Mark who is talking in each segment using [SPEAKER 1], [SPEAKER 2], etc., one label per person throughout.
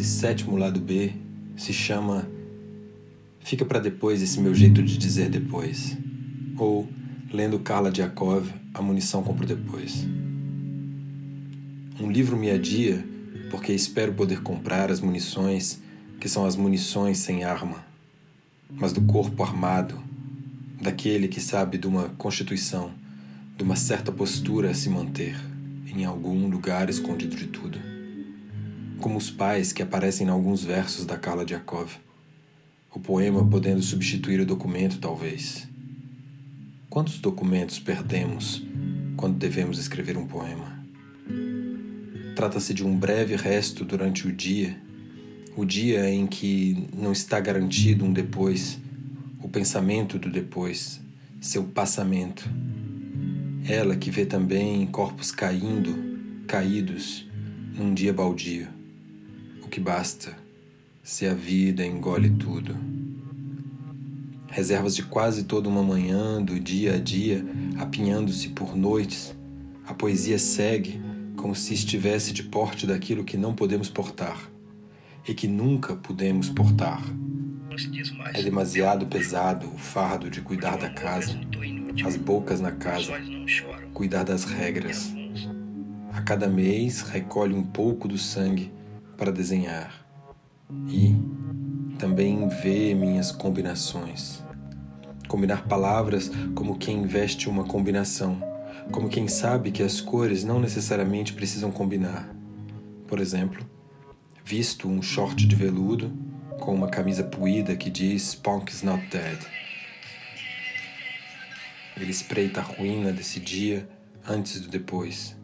[SPEAKER 1] esse sétimo lado B se chama Fica para depois esse meu jeito de dizer depois. Ou, lendo Carla Diakov, A Munição Compro Depois. Um livro me adia porque espero poder comprar as munições que são as munições sem arma, mas do corpo armado, daquele que sabe de uma constituição, de uma certa postura a se manter em algum lugar escondido de tudo. Como os pais que aparecem em alguns versos da Carla Diakov. O poema podendo substituir o documento, talvez. Quantos documentos perdemos quando devemos escrever um poema? Trata-se de um breve resto durante o dia, o dia em que não está garantido um depois, o pensamento do depois, seu passamento. Ela que vê também corpos caindo, caídos, num dia baldio. Que basta se a vida engole tudo. Reservas de quase toda uma manhã, do dia a dia, apinhando-se por noites, a poesia segue como se estivesse de porte daquilo que não podemos portar e que nunca pudemos portar. É demasiado pesado o fardo de cuidar da casa, as bocas na casa, cuidar das regras. A cada mês recolhe um pouco do sangue para desenhar e também vê minhas combinações. Combinar palavras como quem veste uma combinação como quem sabe que as cores não necessariamente precisam combinar. Por exemplo, visto um short de veludo com uma camisa puída que diz Punk is not dead. Ele espreita a ruína desse dia antes do depois.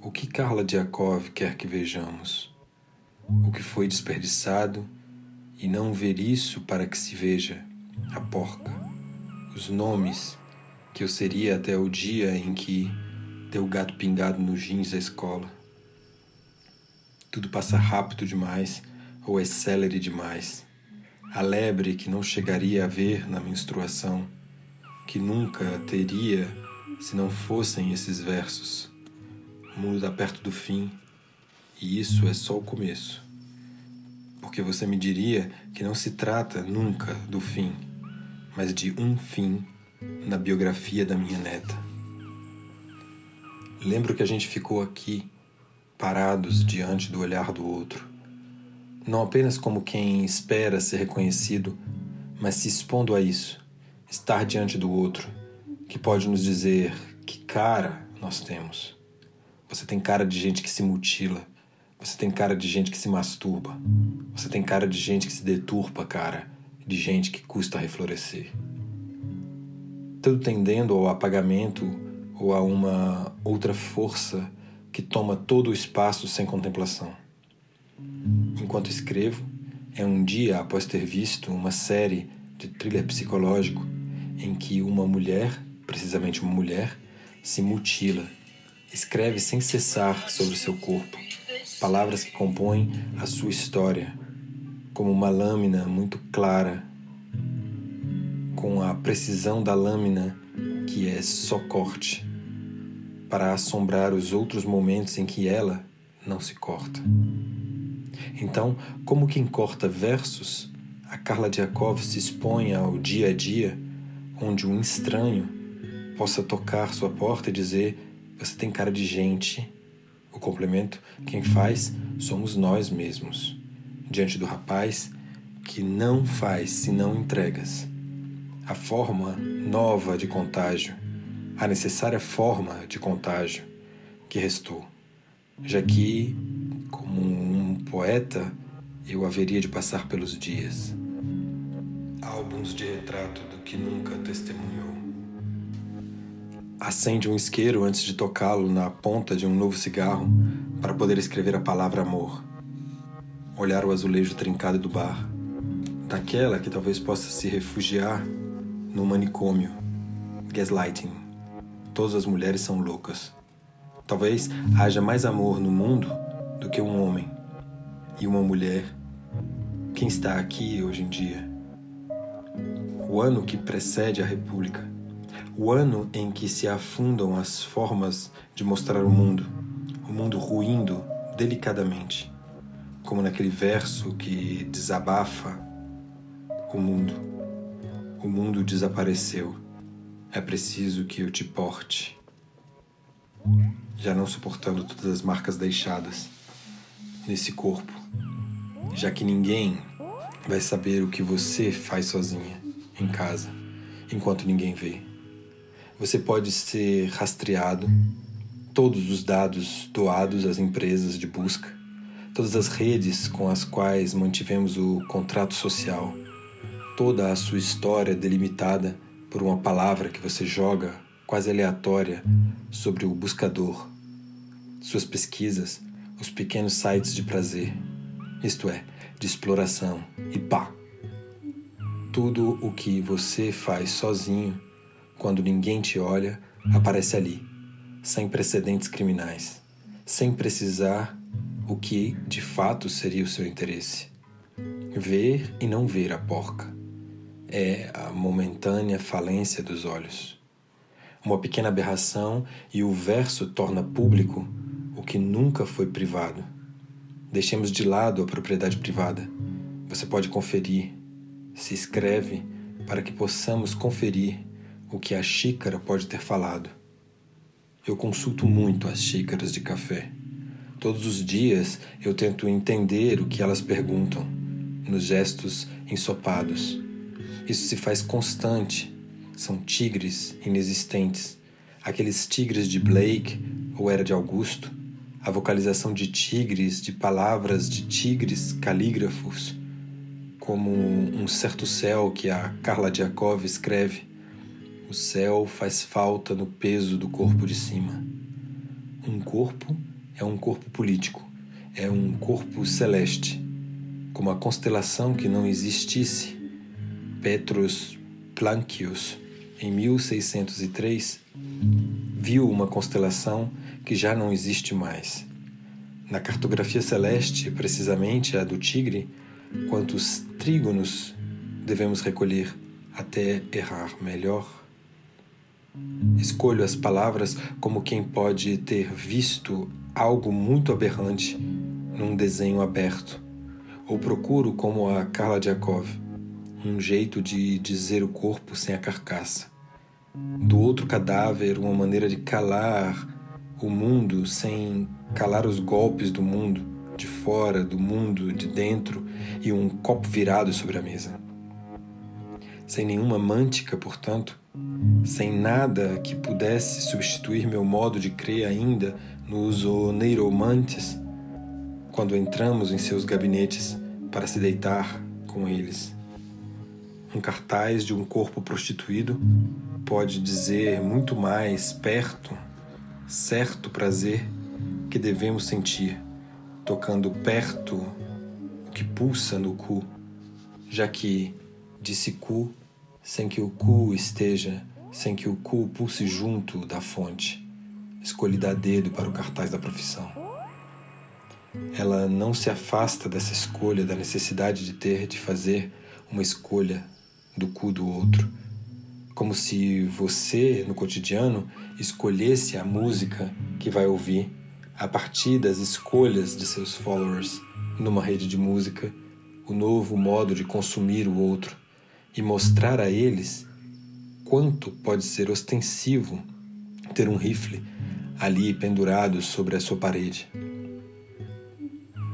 [SPEAKER 1] O que Carla Diakov quer que vejamos? O que foi desperdiçado e não ver isso para que se veja a porca, os nomes que eu seria até o dia em que deu o gato pingado nos jeans da escola. Tudo passa rápido demais ou é célere demais. A lebre que não chegaria a ver na menstruação, que nunca teria se não fossem esses versos. O mundo está perto do fim e isso é só o começo. Porque você me diria que não se trata nunca do fim, mas de um fim na biografia da minha neta. Lembro que a gente ficou aqui, parados diante do olhar do outro, não apenas como quem espera ser reconhecido, mas se expondo a isso, estar diante do outro, que pode nos dizer que cara nós temos. Você tem cara de gente que se mutila, você tem cara de gente que se masturba, você tem cara de gente que se deturpa, cara, de gente que custa reflorescer. Tudo tendendo ao apagamento ou a uma outra força que toma todo o espaço sem contemplação. Enquanto escrevo, é um dia após ter visto uma série de thriller psicológico em que uma mulher, precisamente uma mulher, se mutila, escreve sem cessar sobre seu corpo, palavras que compõem a sua história, como uma lâmina muito clara com a precisão da lâmina que é só corte, para assombrar os outros momentos em que ela não se corta. Então, como quem corta versos, a Carla Diakov se expõe ao dia a dia onde um estranho possa tocar sua porta e dizer: Você tem cara de gente. O complemento, quem faz, somos nós mesmos, diante do rapaz que não faz senão entregas a forma nova de contágio, a necessária forma de contágio que restou, já que, como um poeta, eu haveria de passar pelos dias. Álbuns de retrato do que nunca testemunhou. Acende um isqueiro antes de tocá-lo na ponta de um novo cigarro para poder escrever a palavra amor. Olhar o azulejo trincado do bar, daquela que talvez possa se refugiar no manicômio. Gaslighting. Todas as mulheres são loucas. Talvez haja mais amor no mundo do que um homem e uma mulher. Quem está aqui hoje em dia? O ano que precede a República. O ano em que se afundam as formas de mostrar o mundo, o mundo ruindo delicadamente. como naquele verso que desabafa o mundo. O mundo desapareceu. É preciso que eu te porte. Já não suportando todas as marcas deixadas nesse corpo, já que ninguém vai saber o que você faz sozinha em casa, enquanto ninguém vê. Você pode ser rastreado, todos os dados doados às empresas de busca, todas as redes com as quais mantivemos o contrato social, toda a sua história delimitada por uma palavra que você joga quase aleatória sobre o buscador, suas pesquisas, os pequenos sites de prazer, isto é, de exploração, e pá! Tudo o que você faz sozinho, quando ninguém te olha, aparece ali, sem precedentes criminais, sem precisar o que de fato seria o seu interesse. Ver e não ver a porca é a momentânea falência dos olhos. Uma pequena aberração e o verso torna público o que nunca foi privado. Deixemos de lado a propriedade privada. Você pode conferir, se escreve para que possamos conferir o que a xícara pode ter falado. Eu consulto muito as xícaras de café. Todos os dias eu tento entender o que elas perguntam, nos gestos ensopados isso se faz constante. São tigres inexistentes. Aqueles tigres de Blake ou era de Augusto. A vocalização de tigres, de palavras de tigres calígrafos, como um certo céu que a Carla Diakov escreve. O céu faz falta no peso do corpo de cima. Um corpo é um corpo político, é um corpo celeste, como a constelação que não existisse Petrus Plancius, em 1603, viu uma constelação que já não existe mais. Na cartografia celeste, precisamente a do Tigre, quantos trígonos devemos recolher até errar melhor? Escolho as palavras como quem pode ter visto algo muito aberrante num desenho aberto, ou procuro como a Carla Diakov um jeito de dizer o corpo sem a carcaça. Do outro cadáver, uma maneira de calar o mundo sem calar os golpes do mundo, de fora, do mundo, de dentro, e um copo virado sobre a mesa. Sem nenhuma mântica, portanto, sem nada que pudesse substituir meu modo de crer ainda nos oneiromantes, quando entramos em seus gabinetes para se deitar com eles. Um cartaz de um corpo prostituído pode dizer muito mais perto, certo prazer que devemos sentir, tocando perto o que pulsa no cu, já que disse cu sem que o cu esteja, sem que o cu pulse junto da fonte. Escolhida a dedo para o cartaz da profissão. Ela não se afasta dessa escolha, da necessidade de ter de fazer uma escolha do cu do outro. Como se você, no cotidiano, escolhesse a música que vai ouvir a partir das escolhas de seus followers numa rede de música, o novo modo de consumir o outro e mostrar a eles quanto pode ser ostensivo ter um rifle ali pendurado sobre a sua parede.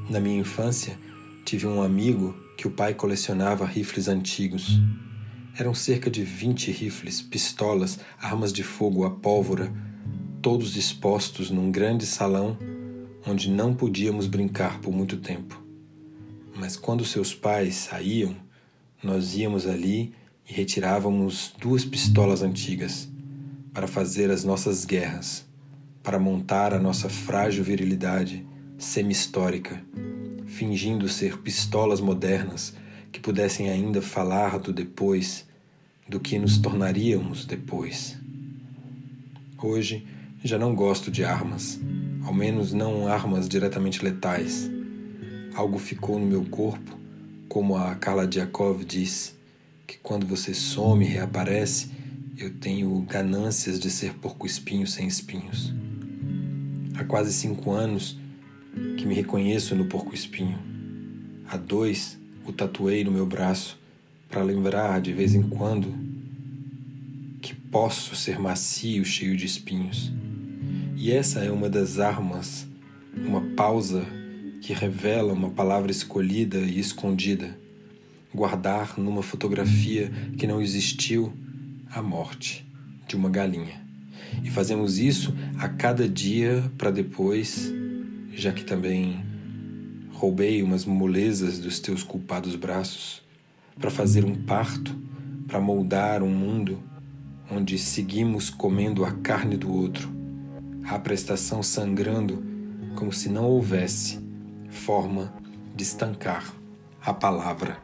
[SPEAKER 1] Na minha infância, tive um amigo que o pai colecionava rifles antigos. Eram cerca de vinte rifles, pistolas, armas de fogo a pólvora, todos expostos num grande salão onde não podíamos brincar por muito tempo. Mas quando seus pais saíam, nós íamos ali e retirávamos duas pistolas antigas para fazer as nossas guerras, para montar a nossa frágil virilidade semi-histórica, fingindo ser pistolas modernas que pudessem ainda falar do depois do que nos tornaríamos depois. Hoje já não gosto de armas, ao menos não armas diretamente letais. Algo ficou no meu corpo, como a Carla Diakov diz, que quando você some e reaparece, eu tenho ganâncias de ser porco-espinho sem espinhos. Há quase cinco anos que me reconheço no porco-espinho A dois o tatuei no meu braço para lembrar de vez em quando que posso ser macio, cheio de espinhos. E essa é uma das armas, uma pausa que revela uma palavra escolhida e escondida. Guardar numa fotografia que não existiu a morte de uma galinha. E fazemos isso a cada dia para depois, já que também roubei umas molezas dos teus culpados braços, para fazer um parto, para moldar um mundo onde seguimos comendo a carne do outro, a prestação sangrando como se não houvesse forma de estancar a palavra.